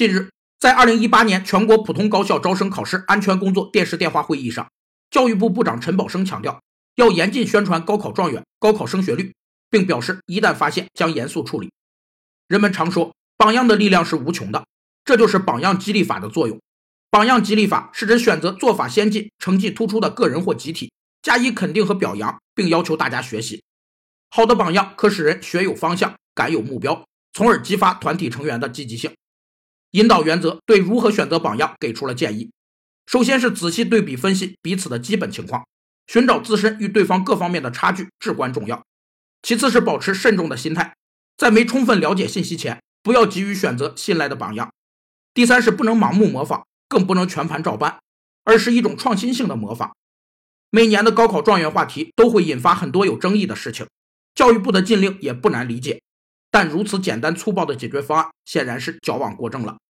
近日，在2018年全国普通高校招生考试安全工作电视电话会议上，教育部部长陈宝生强调，要严禁宣传高考状元、高考升学率，并表示一旦发现将严肃处理。人们常说，榜样的力量是无穷的，这就是榜样激励法的作用。榜样激励法是指选择做法先进、成绩突出的个人或集体，加以肯定和表扬，并要求大家学习。好的榜样可使人学有方向、感有目标，从而激发团体成员的积极性。引导原则对如何选择榜样给出了建议。首先是仔细对比分析彼此的基本情况，寻找自身与对方各方面的差距至关重要。其次是保持慎重的心态，在没充分了解信息前，不要急于选择信赖的榜样。第三是不能盲目模仿。更不能全盘照搬，而是一种创新性的模仿。每年的高考状元话题都会引发很多有争议的事情，教育部的禁令也不难理解，但如此简单粗暴的解决方案显然是矫枉过正了。